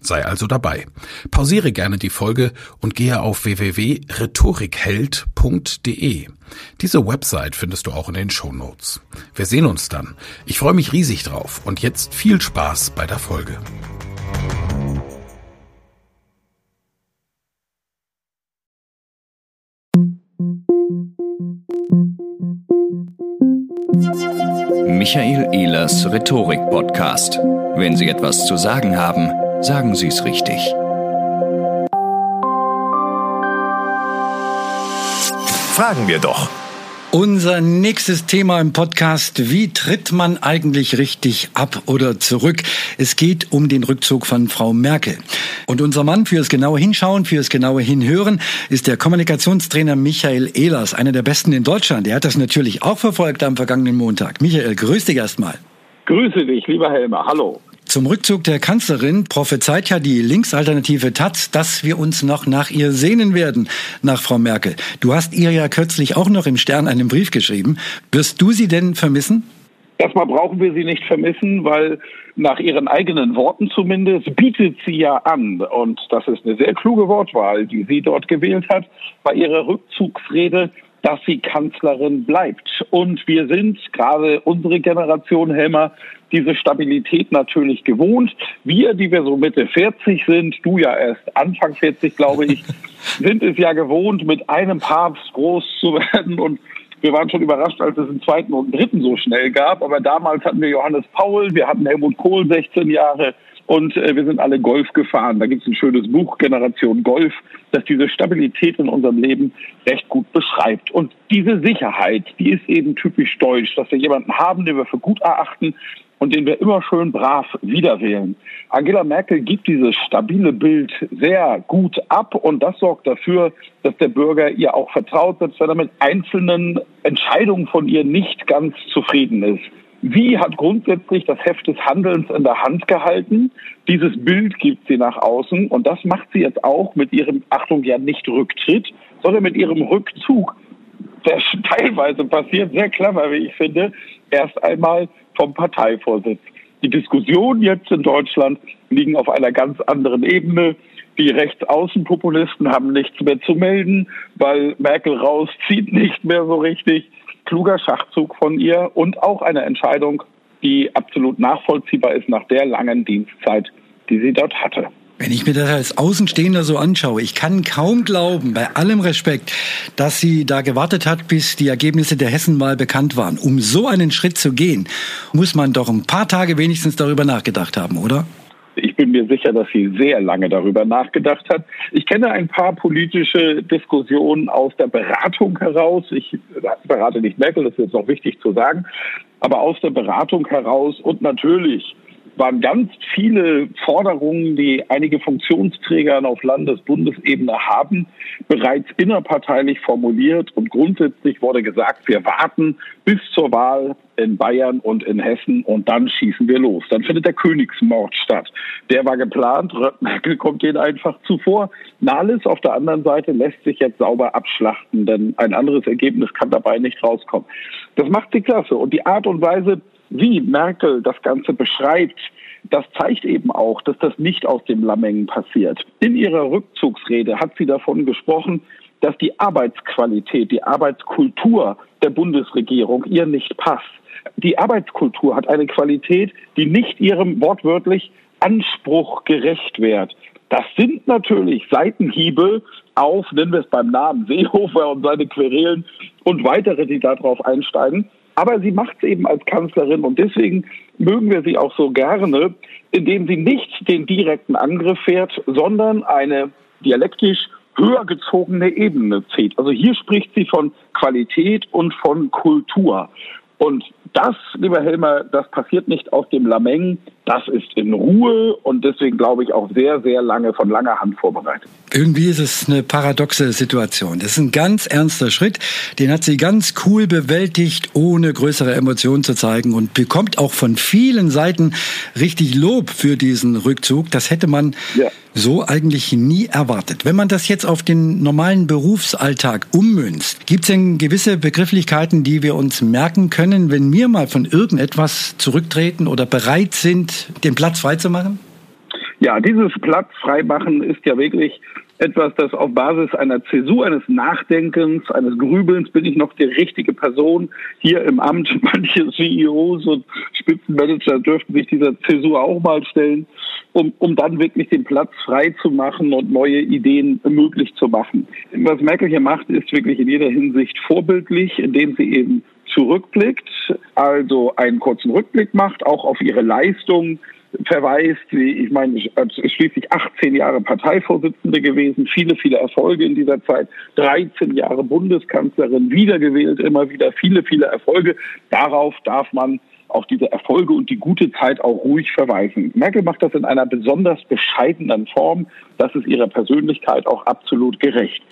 Sei also dabei. Pausiere gerne die Folge und gehe auf www.rhetorikheld.de. Diese Website findest du auch in den Show Notes. Wir sehen uns dann. Ich freue mich riesig drauf und jetzt viel Spaß bei der Folge. Michael Ehlers Rhetorik Podcast. Wenn Sie etwas zu sagen haben, Sagen Sie es richtig. Fragen wir doch. Unser nächstes Thema im Podcast, wie tritt man eigentlich richtig ab oder zurück? Es geht um den Rückzug von Frau Merkel. Und unser Mann fürs genaue Hinschauen, fürs genaue Hinhören ist der Kommunikationstrainer Michael Ehlers, einer der besten in Deutschland. Er hat das natürlich auch verfolgt am vergangenen Montag. Michael, grüß dich erstmal. Grüße dich, lieber Helmer. Hallo. Zum Rückzug der Kanzlerin prophezeit ja die Linksalternative Taz, dass wir uns noch nach ihr sehnen werden, nach Frau Merkel. Du hast ihr ja kürzlich auch noch im Stern einen Brief geschrieben. Wirst du sie denn vermissen? Erstmal brauchen wir sie nicht vermissen, weil nach ihren eigenen Worten zumindest bietet sie ja an, und das ist eine sehr kluge Wortwahl, die sie dort gewählt hat, bei ihrer Rückzugsrede, dass sie Kanzlerin bleibt. Und wir sind, gerade unsere Generation, Helmer, diese Stabilität natürlich gewohnt. Wir, die wir so Mitte 40 sind, du ja erst Anfang 40, glaube ich, sind es ja gewohnt, mit einem Papst groß zu werden und wir waren schon überrascht, als es einen zweiten und einen dritten so schnell gab. Aber damals hatten wir Johannes Paul, wir hatten Helmut Kohl 16 Jahre, und äh, wir sind alle Golf gefahren. Da gibt es ein schönes Buch, Generation Golf, das diese Stabilität in unserem Leben recht gut beschreibt. Und diese Sicherheit, die ist eben typisch deutsch, dass wir jemanden haben, den wir für gut erachten und den wir immer schön brav wiederwählen. Angela Merkel gibt dieses stabile Bild sehr gut ab und das sorgt dafür, dass der Bürger ihr auch vertraut, selbst wenn er mit einzelnen Entscheidungen von ihr nicht ganz zufrieden ist. Sie hat grundsätzlich das Heft des Handelns in der Hand gehalten. Dieses Bild gibt sie nach außen und das macht sie jetzt auch mit ihrem, Achtung, ja nicht Rücktritt, sondern mit ihrem Rückzug, der teilweise passiert, sehr clever, wie ich finde, erst einmal vom Parteivorsitz. Die Diskussionen jetzt in Deutschland liegen auf einer ganz anderen Ebene. Die Rechtsaußenpopulisten haben nichts mehr zu melden, weil Merkel rauszieht nicht mehr so richtig kluger Schachzug von ihr und auch eine Entscheidung, die absolut nachvollziehbar ist nach der langen Dienstzeit, die sie dort hatte. Wenn ich mir das als Außenstehender so anschaue, ich kann kaum glauben, bei allem Respekt, dass sie da gewartet hat, bis die Ergebnisse der Hessenwahl bekannt waren. Um so einen Schritt zu gehen, muss man doch ein paar Tage wenigstens darüber nachgedacht haben, oder? Ich bin mir sicher, dass sie sehr lange darüber nachgedacht hat. Ich kenne ein paar politische Diskussionen aus der Beratung heraus. Ich berate nicht Merkel, das ist jetzt noch wichtig zu sagen, aber aus der Beratung heraus und natürlich waren ganz viele Forderungen, die einige Funktionsträger auf Landes-Bundesebene haben, bereits innerparteilich formuliert. Und grundsätzlich wurde gesagt, wir warten bis zur Wahl in Bayern und in Hessen und dann schießen wir los. Dann findet der Königsmord statt. Der war geplant. Merkel kommt denen einfach zuvor. Nahles auf der anderen Seite lässt sich jetzt sauber abschlachten, denn ein anderes Ergebnis kann dabei nicht rauskommen. Das macht sie klasse. Und die Art und Weise, wie Merkel das Ganze beschreibt, das zeigt eben auch, dass das nicht aus dem Lammengen passiert. In ihrer Rückzugsrede hat sie davon gesprochen, dass die Arbeitsqualität, die Arbeitskultur der Bundesregierung ihr nicht passt. Die Arbeitskultur hat eine Qualität, die nicht ihrem wortwörtlich Anspruch gerecht wird. Das sind natürlich Seitenhiebe auf, nennen wir es beim Namen, Seehofer und seine Querelen und weitere, die darauf einsteigen. Aber sie macht es eben als Kanzlerin und deswegen mögen wir sie auch so gerne, indem sie nicht den direkten Angriff fährt, sondern eine dialektisch höher gezogene Ebene zieht. Also hier spricht sie von Qualität und von Kultur. Und das, lieber Helmer, das passiert nicht aus dem Lameng, das ist in Ruhe und deswegen glaube ich auch sehr, sehr lange von langer Hand vorbereitet. Irgendwie ist es eine paradoxe Situation. Das ist ein ganz ernster Schritt, den hat sie ganz cool bewältigt, ohne größere Emotionen zu zeigen und bekommt auch von vielen Seiten richtig Lob für diesen Rückzug. Das hätte man ja. so eigentlich nie erwartet. Wenn man das jetzt auf den normalen Berufsalltag ummünzt, gibt es denn gewisse Begrifflichkeiten, die wir uns merken können, wenn wir mal von irgendetwas zurücktreten oder bereit sind, den Platz freizumachen? Ja, dieses Platz freimachen ist ja wirklich etwas, das auf Basis einer Zäsur, eines Nachdenkens, eines Grübelns, bin ich noch die richtige Person hier im Amt. Manche CEOs und Spitzenmanager dürften sich dieser Zäsur auch mal stellen, um, um dann wirklich den Platz frei zu machen und neue Ideen möglich zu machen. Was Merkel hier macht, ist wirklich in jeder Hinsicht vorbildlich, indem sie eben zurückblickt, also einen kurzen Rückblick macht, auch auf ihre Leistung verweist. Ich meine, ich ist schließlich 18 Jahre Parteivorsitzende gewesen, viele, viele Erfolge in dieser Zeit, 13 Jahre Bundeskanzlerin, wiedergewählt, immer wieder viele, viele Erfolge. Darauf darf man auch diese Erfolge und die gute Zeit auch ruhig verweisen. Merkel macht das in einer besonders bescheidenen Form. Das ist ihrer Persönlichkeit auch absolut gerecht.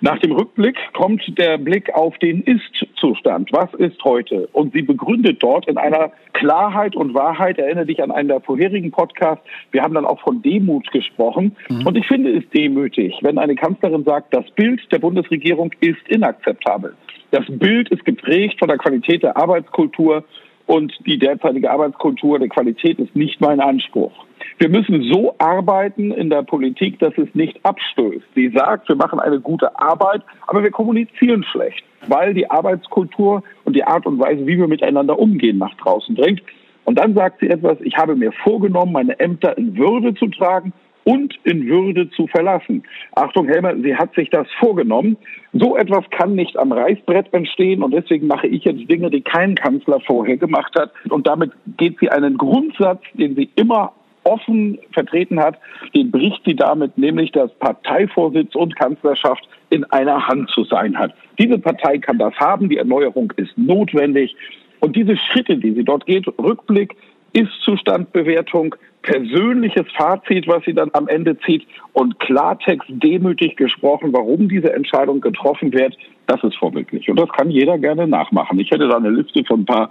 Nach dem Rückblick kommt der Blick auf den Ist-Zustand. Was ist heute? Und sie begründet dort in einer Klarheit und Wahrheit. Erinnere dich an einen der vorherigen Podcasts. Wir haben dann auch von Demut gesprochen. Mhm. Und ich finde es demütig, wenn eine Kanzlerin sagt, das Bild der Bundesregierung ist inakzeptabel. Das Bild ist geprägt von der Qualität der Arbeitskultur und die derzeitige Arbeitskultur der Qualität ist nicht mein Anspruch. Wir müssen so arbeiten in der Politik, dass es nicht abstößt. Sie sagt, wir machen eine gute Arbeit, aber wir kommunizieren schlecht, weil die Arbeitskultur und die Art und Weise, wie wir miteinander umgehen, nach draußen dringt. Und dann sagt sie etwas, ich habe mir vorgenommen, meine Ämter in Würde zu tragen und in Würde zu verlassen. Achtung, Helmer, sie hat sich das vorgenommen. So etwas kann nicht am Reißbrett entstehen und deswegen mache ich jetzt Dinge, die kein Kanzler vorher gemacht hat. Und damit geht sie einen Grundsatz, den sie immer offen vertreten hat, den bricht sie damit, nämlich dass Parteivorsitz und Kanzlerschaft in einer Hand zu sein hat. Diese Partei kann das haben, die Erneuerung ist notwendig. Und diese Schritte, die sie dort geht, Rückblick, ist-Zustandbewertung, persönliches Fazit, was sie dann am Ende zieht und Klartext demütig gesprochen, warum diese Entscheidung getroffen wird, das ist vorbildlich. Und das kann jeder gerne nachmachen. Ich hätte da eine Liste von ein paar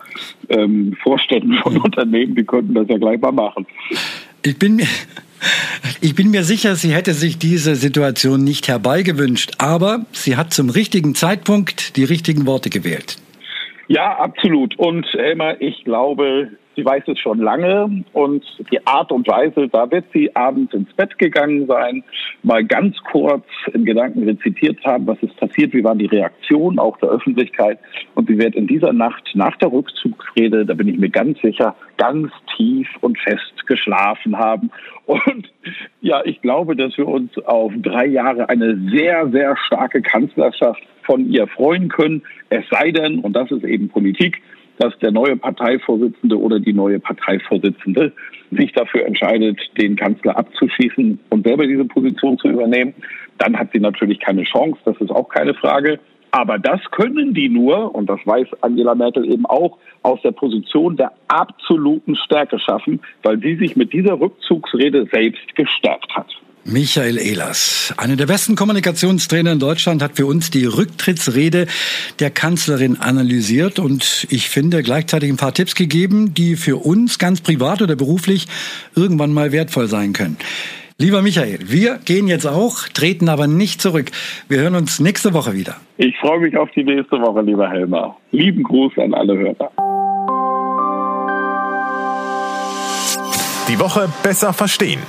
ähm, Vorständen von Unternehmen, die könnten das ja gleich mal machen. Ich bin mir, ich bin mir sicher, sie hätte sich diese Situation nicht herbeigewünscht, aber sie hat zum richtigen Zeitpunkt die richtigen Worte gewählt. Ja, absolut. Und Elmar, ich glaube, Sie weiß es schon lange und die Art und Weise, da wird sie abends ins Bett gegangen sein, mal ganz kurz in Gedanken rezitiert haben, was ist passiert, wie waren die Reaktionen auch der Öffentlichkeit und sie wird in dieser Nacht nach der Rückzugsrede, da bin ich mir ganz sicher, ganz tief und fest geschlafen haben. Und ja, ich glaube, dass wir uns auf drei Jahre eine sehr, sehr starke Kanzlerschaft von ihr freuen können. Es sei denn, und das ist eben Politik, dass der neue Parteivorsitzende oder die neue Parteivorsitzende sich dafür entscheidet, den Kanzler abzuschießen und selber diese Position zu übernehmen, dann hat sie natürlich keine Chance, das ist auch keine Frage. Aber das können die nur, und das weiß Angela Merkel eben auch, aus der Position der absoluten Stärke schaffen, weil sie sich mit dieser Rückzugsrede selbst gestärkt hat. Michael Ehlers, einer der besten Kommunikationstrainer in Deutschland, hat für uns die Rücktrittsrede der Kanzlerin analysiert und ich finde gleichzeitig ein paar Tipps gegeben, die für uns ganz privat oder beruflich irgendwann mal wertvoll sein können. Lieber Michael, wir gehen jetzt auch, treten aber nicht zurück. Wir hören uns nächste Woche wieder. Ich freue mich auf die nächste Woche, lieber Helmer. Lieben Gruß an alle Hörer. Die Woche besser verstehen.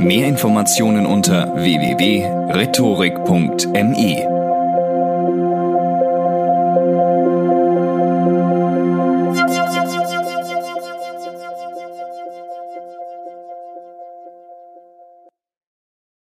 Mehr Informationen unter www.rhetorik.me